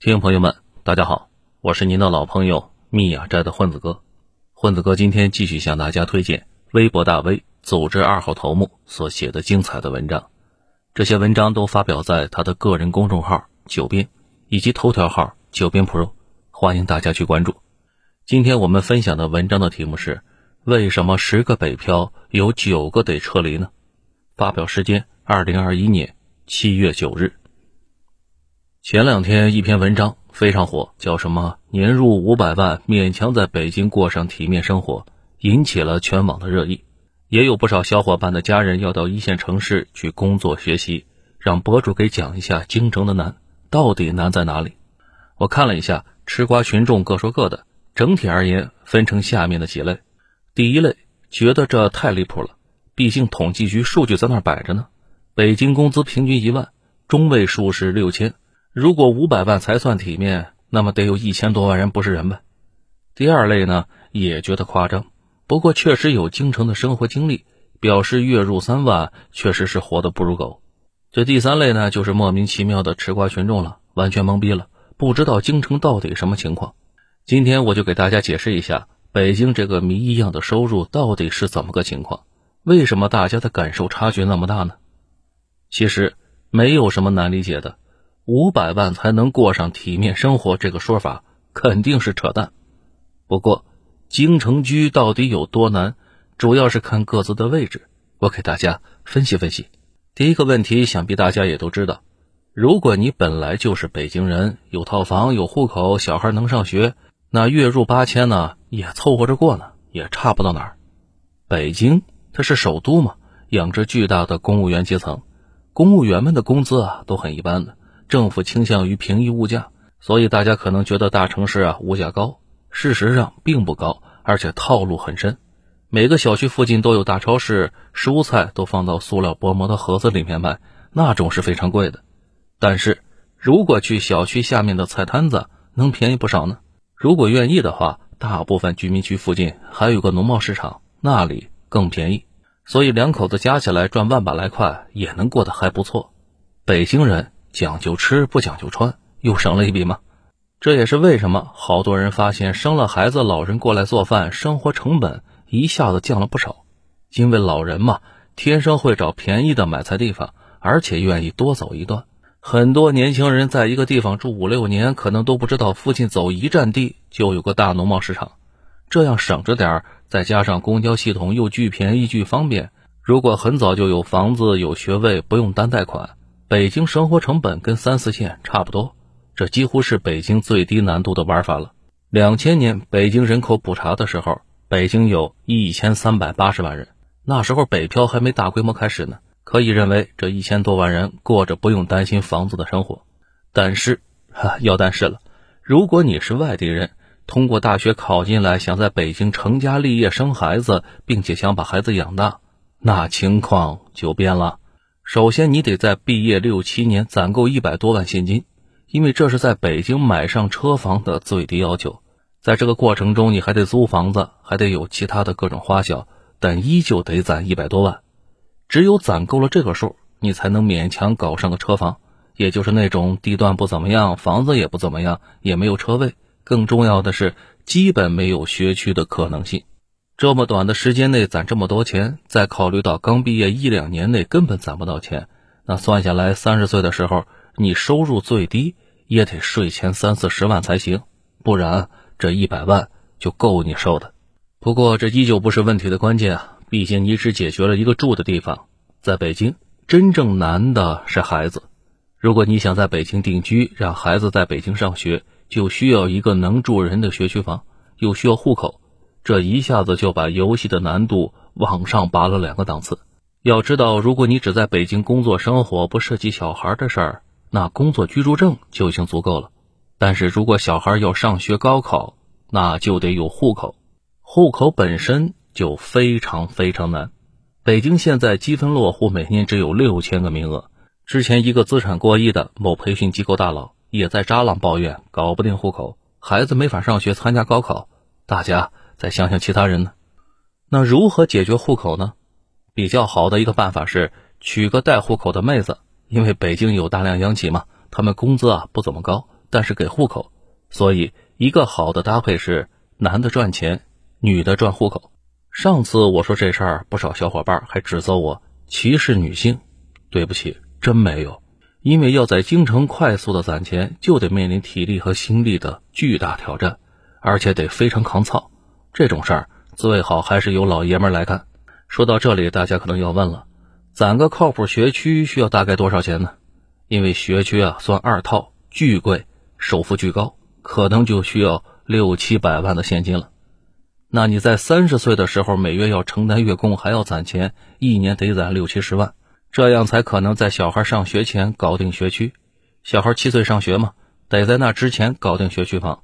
听众朋友们，大家好，我是您的老朋友密雅斋的混子哥。混子哥今天继续向大家推荐微博大 V 组织二号头目所写的精彩的文章。这些文章都发表在他的个人公众号“九编”以及头条号“九编 Pro”，欢迎大家去关注。今天我们分享的文章的题目是：为什么十个北漂有九个得撤离呢？发表时间：二零二一年七月九日。前两天一篇文章非常火，叫什么“年入五百万，勉强在北京过上体面生活”，引起了全网的热议。也有不少小伙伴的家人要到一线城市去工作学习，让博主给讲一下京城的难到底难在哪里。我看了一下，吃瓜群众各说各的，整体而言分成下面的几类。第一类觉得这太离谱了，毕竟统计局数据在那摆着呢，北京工资平均一万，中位数是六千。如果五百万才算体面，那么得有一千多万人不是人呗。第二类呢，也觉得夸张，不过确实有京城的生活经历，表示月入三万确实是活得不如狗。这第三类呢，就是莫名其妙的吃瓜群众了，完全懵逼了，不知道京城到底什么情况。今天我就给大家解释一下，北京这个谜一样的收入到底是怎么个情况，为什么大家的感受差距那么大呢？其实没有什么难理解的。五百万才能过上体面生活，这个说法肯定是扯淡。不过，京城居到底有多难，主要是看各自的位置。我给大家分析分析。第一个问题，想必大家也都知道：如果你本来就是北京人，有套房、有户口，小孩能上学，那月入八千呢，也凑合着过呢，也差不到哪儿。北京它是首都嘛，养着巨大的公务员阶层，公务员们的工资啊都很一般的。政府倾向于平抑物价，所以大家可能觉得大城市啊物价高，事实上并不高，而且套路很深。每个小区附近都有大超市，蔬菜都放到塑料薄膜的盒子里面卖，那种是非常贵的。但是如果去小区下面的菜摊子，能便宜不少呢。如果愿意的话，大部分居民区附近还有个农贸市场，那里更便宜。所以两口子加起来赚万把来块，也能过得还不错。北京人。讲究吃不讲究穿，又省了一笔吗？这也是为什么好多人发现生了孩子，老人过来做饭，生活成本一下子降了不少。因为老人嘛，天生会找便宜的买菜地方，而且愿意多走一段。很多年轻人在一个地方住五六年，可能都不知道附近走一站地就有个大农贸市场。这样省着点儿，再加上公交系统又巨便宜巨方便，如果很早就有房子有学位，不用担贷款。北京生活成本跟三四线差不多，这几乎是北京最低难度的玩法了。两千年北京人口普查的时候，北京有一千三百八十万人，那时候北漂还没大规模开始呢。可以认为这一千多万人过着不用担心房子的生活。但是，哈，要但是了，如果你是外地人，通过大学考进来，想在北京成家立业、生孩子，并且想把孩子养大，那情况就变了。首先，你得在毕业六七年攒够一百多万现金，因为这是在北京买上车房的最低要求。在这个过程中，你还得租房子，还得有其他的各种花销，但依旧得攒一百多万。只有攒够了这个数，你才能勉强搞上个车房，也就是那种地段不怎么样，房子也不怎么样，也没有车位，更重要的是，基本没有学区的可能性。这么短的时间内攒这么多钱，再考虑到刚毕业一两年内根本攒不到钱，那算下来，三十岁的时候你收入最低也得税前三四十万才行，不然这一百万就够你受的。不过这依旧不是问题的关键啊，毕竟你只解决了一个住的地方。在北京，真正难的是孩子。如果你想在北京定居，让孩子在北京上学，就需要一个能住人的学区房，又需要户口。这一下子就把游戏的难度往上拔了两个档次。要知道，如果你只在北京工作生活，不涉及小孩的事儿，那工作居住证就已经足够了。但是如果小孩要上学、高考，那就得有户口，户口本身就非常非常难。北京现在积分落户每年只有六千个名额。之前一个资产过亿的某培训机构大佬也在扎浪抱怨，搞不定户口，孩子没法上学、参加高考。大家。再想想其他人呢？那如何解决户口呢？比较好的一个办法是娶个带户口的妹子，因为北京有大量央企嘛，他们工资啊不怎么高，但是给户口。所以，一个好的搭配是男的赚钱，女的赚户口。上次我说这事儿，不少小伙伴还指责我歧视女性。对不起，真没有。因为要在京城快速的攒钱，就得面临体力和心力的巨大挑战，而且得非常抗操。这种事儿最好还是由老爷们来干。说到这里，大家可能要问了：攒个靠谱学区需要大概多少钱呢？因为学区啊算二套，巨贵，首付巨高。可能就需要六七百万的现金了。那你在三十岁的时候，每月要承担月供，还要攒钱，一年得攒六七十万，这样才可能在小孩上学前搞定学区。小孩七岁上学嘛，得在那之前搞定学区房。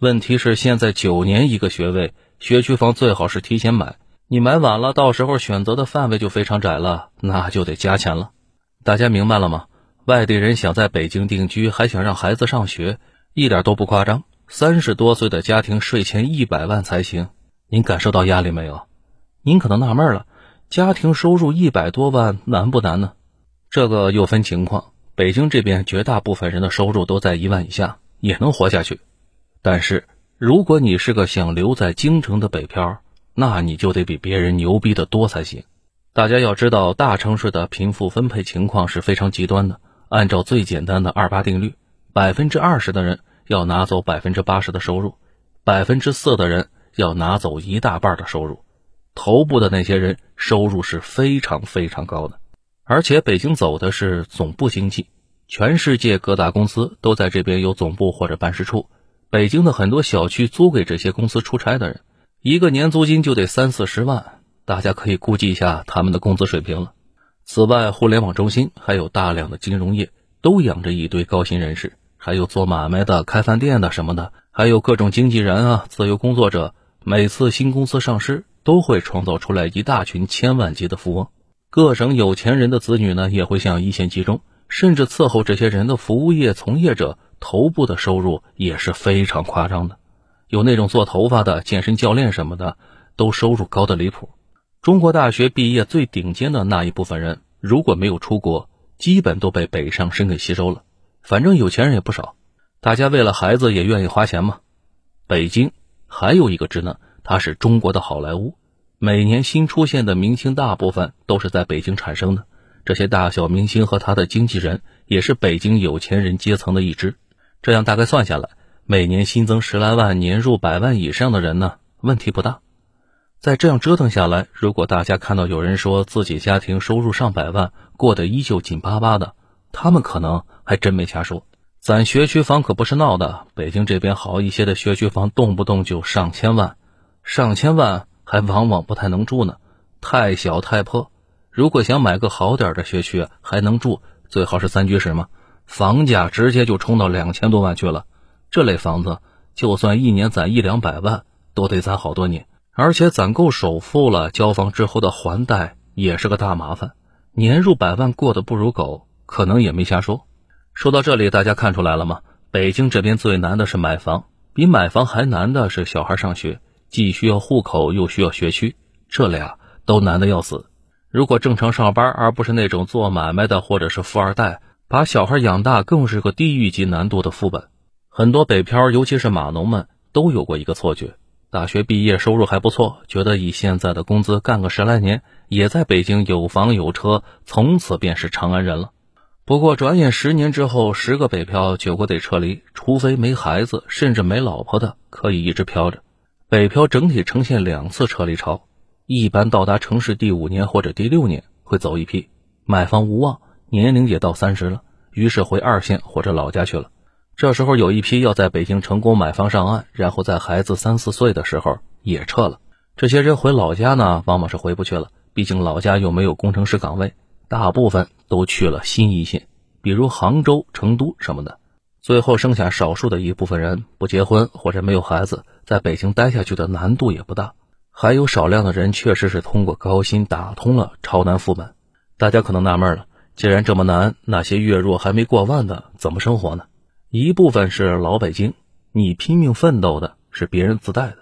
问题是现在九年一个学位，学区房最好是提前买，你买晚了，到时候选择的范围就非常窄了，那就得加钱了。大家明白了吗？外地人想在北京定居，还想让孩子上学。一点都不夸张，三十多岁的家庭税前一百万才行。您感受到压力没有？您可能纳闷了，家庭收入一百多万难不难呢？这个又分情况。北京这边绝大部分人的收入都在一万以下，也能活下去。但是如果你是个想留在京城的北漂，那你就得比别人牛逼的多才行。大家要知道，大城市的贫富分配情况是非常极端的。按照最简单的二八定律，百分之二十的人。要拿走百分之八十的收入，百分之四的人要拿走一大半的收入，头部的那些人收入是非常非常高的，而且北京走的是总部经济，全世界各大公司都在这边有总部或者办事处，北京的很多小区租给这些公司出差的人，一个年租金就得三四十万，大家可以估计一下他们的工资水平了。此外，互联网中心还有大量的金融业都养着一堆高薪人士。还有做买卖的、开饭店的什么的，还有各种经纪人啊、自由工作者。每次新公司上市，都会创造出来一大群千万级的富翁。各省有钱人的子女呢，也会向一线集中，甚至伺候这些人的服务业从业者，头部的收入也是非常夸张的。有那种做头发的、健身教练什么的，都收入高的离谱。中国大学毕业最顶尖的那一部分人，如果没有出国，基本都被北上深给吸收了。反正有钱人也不少，大家为了孩子也愿意花钱嘛。北京还有一个职能，它是中国的好莱坞，每年新出现的明星大部分都是在北京产生的。这些大小明星和他的经纪人也是北京有钱人阶层的一支。这样大概算下来，每年新增十来万年入百万以上的人呢，问题不大。再这样折腾下来，如果大家看到有人说自己家庭收入上百万，过得依旧紧巴巴的。他们可能还真没瞎说，攒学区房可不是闹的。北京这边好一些的学区房，动不动就上千万，上千万还往往不太能住呢，太小太破。如果想买个好点的学区还能住，最好是三居室嘛，房价直接就冲到两千多万去了。这类房子，就算一年攒一两百万，都得攒好多年，而且攒够首付了，交房之后的还贷也是个大麻烦，年入百万过得不如狗。可能也没瞎说。说到这里，大家看出来了吗？北京这边最难的是买房，比买房还难的是小孩上学，既需要户口又需要学区，这俩都难的要死。如果正常上班，而不是那种做买卖的或者是富二代，把小孩养大更是个地狱级难度的副本。很多北漂，尤其是码农们，都有过一个错觉：大学毕业收入还不错，觉得以现在的工资干个十来年，也在北京有房有车，从此便是长安人了。不过，转眼十年之后，十个北漂九个得撤离，除非没孩子，甚至没老婆的，可以一直漂着。北漂整体呈现两次撤离潮，一般到达城市第五年或者第六年会走一批，买房无望，年龄也到三十了，于是回二线或者老家去了。这时候有一批要在北京成功买房上岸，然后在孩子三四岁的时候也撤了。这些人回老家呢，往往是回不去了，毕竟老家又没有工程师岗位。大部分都去了新一线，比如杭州、成都什么的。最后剩下少数的一部分人不结婚或者没有孩子，在北京待下去的难度也不大。还有少量的人确实是通过高薪打通了超南副本。大家可能纳闷了，既然这么难，那些月入还没过万的怎么生活呢？一部分是老北京，你拼命奋斗的是别人自带的，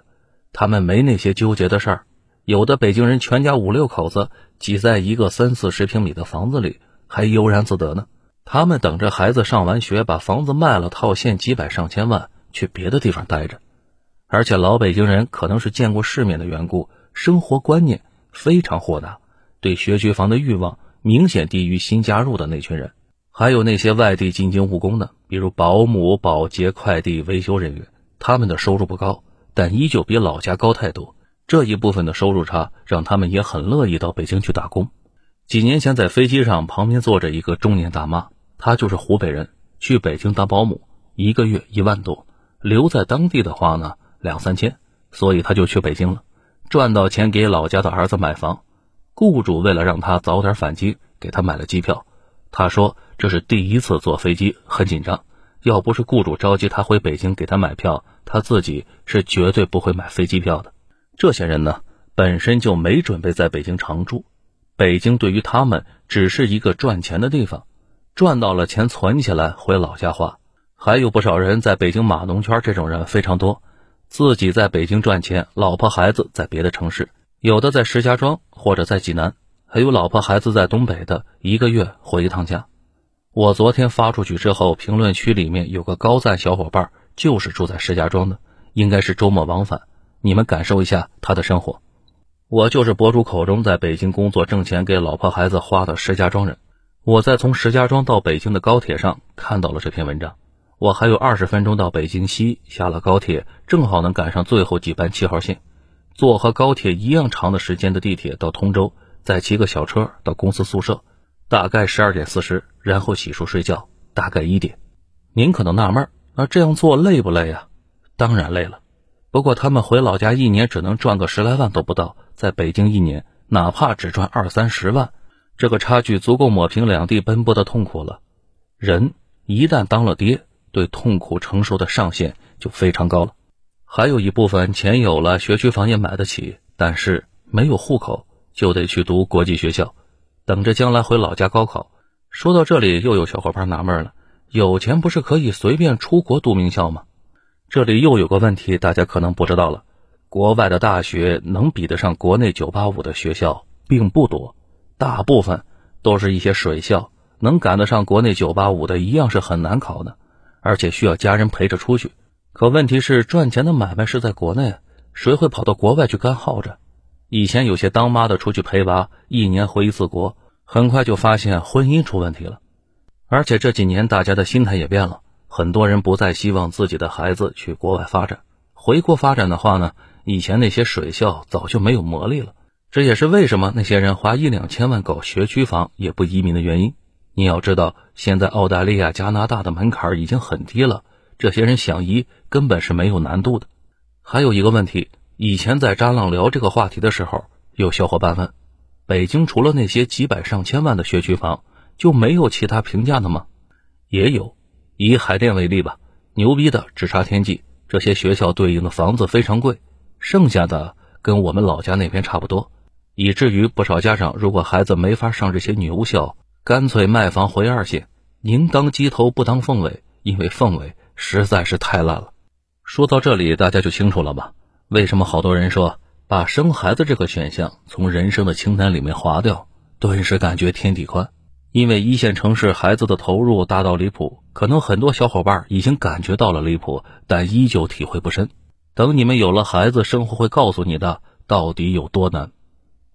他们没那些纠结的事儿。有的北京人全家五六口子挤在一个三四十平米的房子里，还悠然自得呢。他们等着孩子上完学，把房子卖了套现几百上千万，去别的地方待着。而且老北京人可能是见过世面的缘故，生活观念非常豁达，对学区房的欲望明显低于新加入的那群人。还有那些外地进京务工的，比如保姆、保洁、快递、维修人员，他们的收入不高，但依旧比老家高太多。这一部分的收入差，让他们也很乐意到北京去打工。几年前在飞机上，旁边坐着一个中年大妈。她就是湖北人，去北京当保姆，一个月一万多，留在当地的话呢，两三千，所以她就去北京了，赚到钱给老家的儿子买房。雇主为了让他早点返京，给他买了机票。他说这是第一次坐飞机，很紧张。要不是雇主着急他回北京给他买票，他自己是绝对不会买飞机票的。这些人呢，本身就没准备在北京常住，北京对于他们只是一个赚钱的地方。赚到了钱存起来回老家花，还有不少人在北京码农圈，这种人非常多。自己在北京赚钱，老婆孩子在别的城市，有的在石家庄或者在济南，还有老婆孩子在东北的，一个月回一趟家。我昨天发出去之后，评论区里面有个高赞小伙伴，就是住在石家庄的，应该是周末往返。你们感受一下他的生活。我就是博主口中在北京工作挣钱给老婆孩子花的石家庄人。我在从石家庄到北京的高铁上看到了这篇文章。我还有二十分钟到北京西，下了高铁正好能赶上最后几班七号线，坐和高铁一样长的时间的地铁到通州，再骑个小车到公司宿舍，大概十二点四十，然后洗漱睡觉，大概一点。您可能纳闷，那这样做累不累啊？当然累了。不过他们回老家一年只能赚个十来万都不到，在北京一年哪怕只赚二三十万。这个差距足够抹平两地奔波的痛苦了。人一旦当了爹，对痛苦承受的上限就非常高了。还有一部分钱有了，学区房也买得起，但是没有户口，就得去读国际学校，等着将来回老家高考。说到这里，又有小伙伴纳闷了：有钱不是可以随便出国读名校吗？这里又有个问题，大家可能不知道了：国外的大学能比得上国内985的学校并不多。大部分都是一些水校，能赶得上国内985的，一样是很难考的，而且需要家人陪着出去。可问题是，赚钱的买卖是在国内，谁会跑到国外去干耗着？以前有些当妈的出去陪娃，一年回一次国，很快就发现婚姻出问题了。而且这几年大家的心态也变了，很多人不再希望自己的孩子去国外发展。回国发展的话呢，以前那些水校早就没有魔力了。这也是为什么那些人花一两千万搞学区房也不移民的原因。你要知道，现在澳大利亚、加拿大的门槛已经很低了，这些人想移根本是没有难度的。还有一个问题，以前在扎浪聊这个话题的时候，有小伙伴问：北京除了那些几百上千万的学区房，就没有其他平价的吗？也有，以海淀为例吧，牛逼的只差天际，这些学校对应的房子非常贵，剩下的跟我们老家那边差不多。以至于不少家长，如果孩子没法上这些牛校，干脆卖房回二线，宁当鸡头不当凤尾，因为凤尾实在是太烂了。说到这里，大家就清楚了吧？为什么好多人说把生孩子这个选项从人生的清单里面划掉，顿时感觉天地宽？因为一线城市孩子的投入大到离谱，可能很多小伙伴已经感觉到了离谱，但依旧体会不深。等你们有了孩子，生活会告诉你的到底有多难。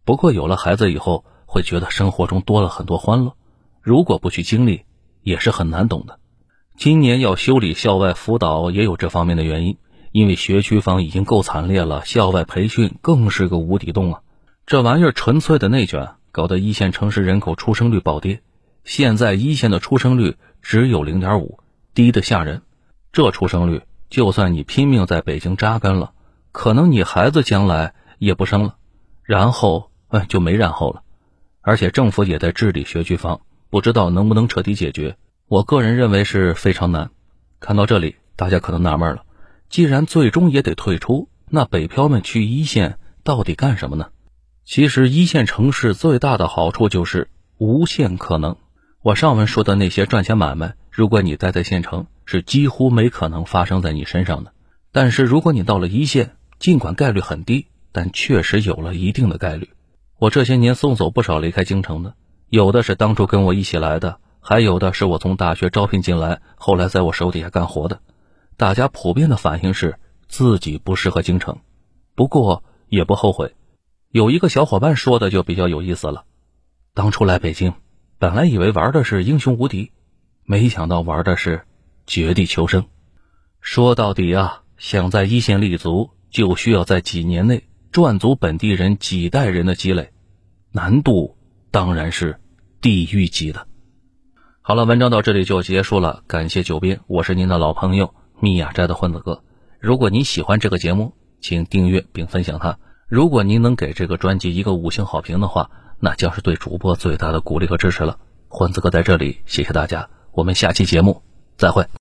不过有了孩子以后，会觉得生活中多了很多欢乐。如果不去经历，也是很难懂的。今年要修理校外辅导，也有这方面的原因。因为学区房已经够惨烈了，校外培训更是个无底洞啊！这玩意儿纯粹的内卷，搞得一线城市人口出生率暴跌。现在一线的出生率只有零点五，低的吓人。这出生率，就算你拼命在北京扎根了，可能你孩子将来也不生了，然后。哎，就没然后了，而且政府也在治理学区房，不知道能不能彻底解决。我个人认为是非常难。看到这里，大家可能纳闷了：既然最终也得退出，那北漂们去一线到底干什么呢？其实，一线城市最大的好处就是无限可能。我上文说的那些赚钱买卖，如果你待在县城，是几乎没可能发生在你身上的。但是，如果你到了一线，尽管概率很低，但确实有了一定的概率。我这些年送走不少离开京城的，有的是当初跟我一起来的，还有的是我从大学招聘进来，后来在我手底下干活的。大家普遍的反应是自己不适合京城，不过也不后悔。有一个小伙伴说的就比较有意思了：当初来北京，本来以为玩的是英雄无敌，没想到玩的是绝地求生。说到底啊，想在一线立足，就需要在几年内赚足本地人几代人的积累，难度当然是地狱级的。好了，文章到这里就结束了，感谢九斌，我是您的老朋友密雅斋的混子哥。如果您喜欢这个节目，请订阅并分享它。如果您能给这个专辑一个五星好评的话，那将是对主播最大的鼓励和支持了。混子哥在这里，谢谢大家，我们下期节目再会。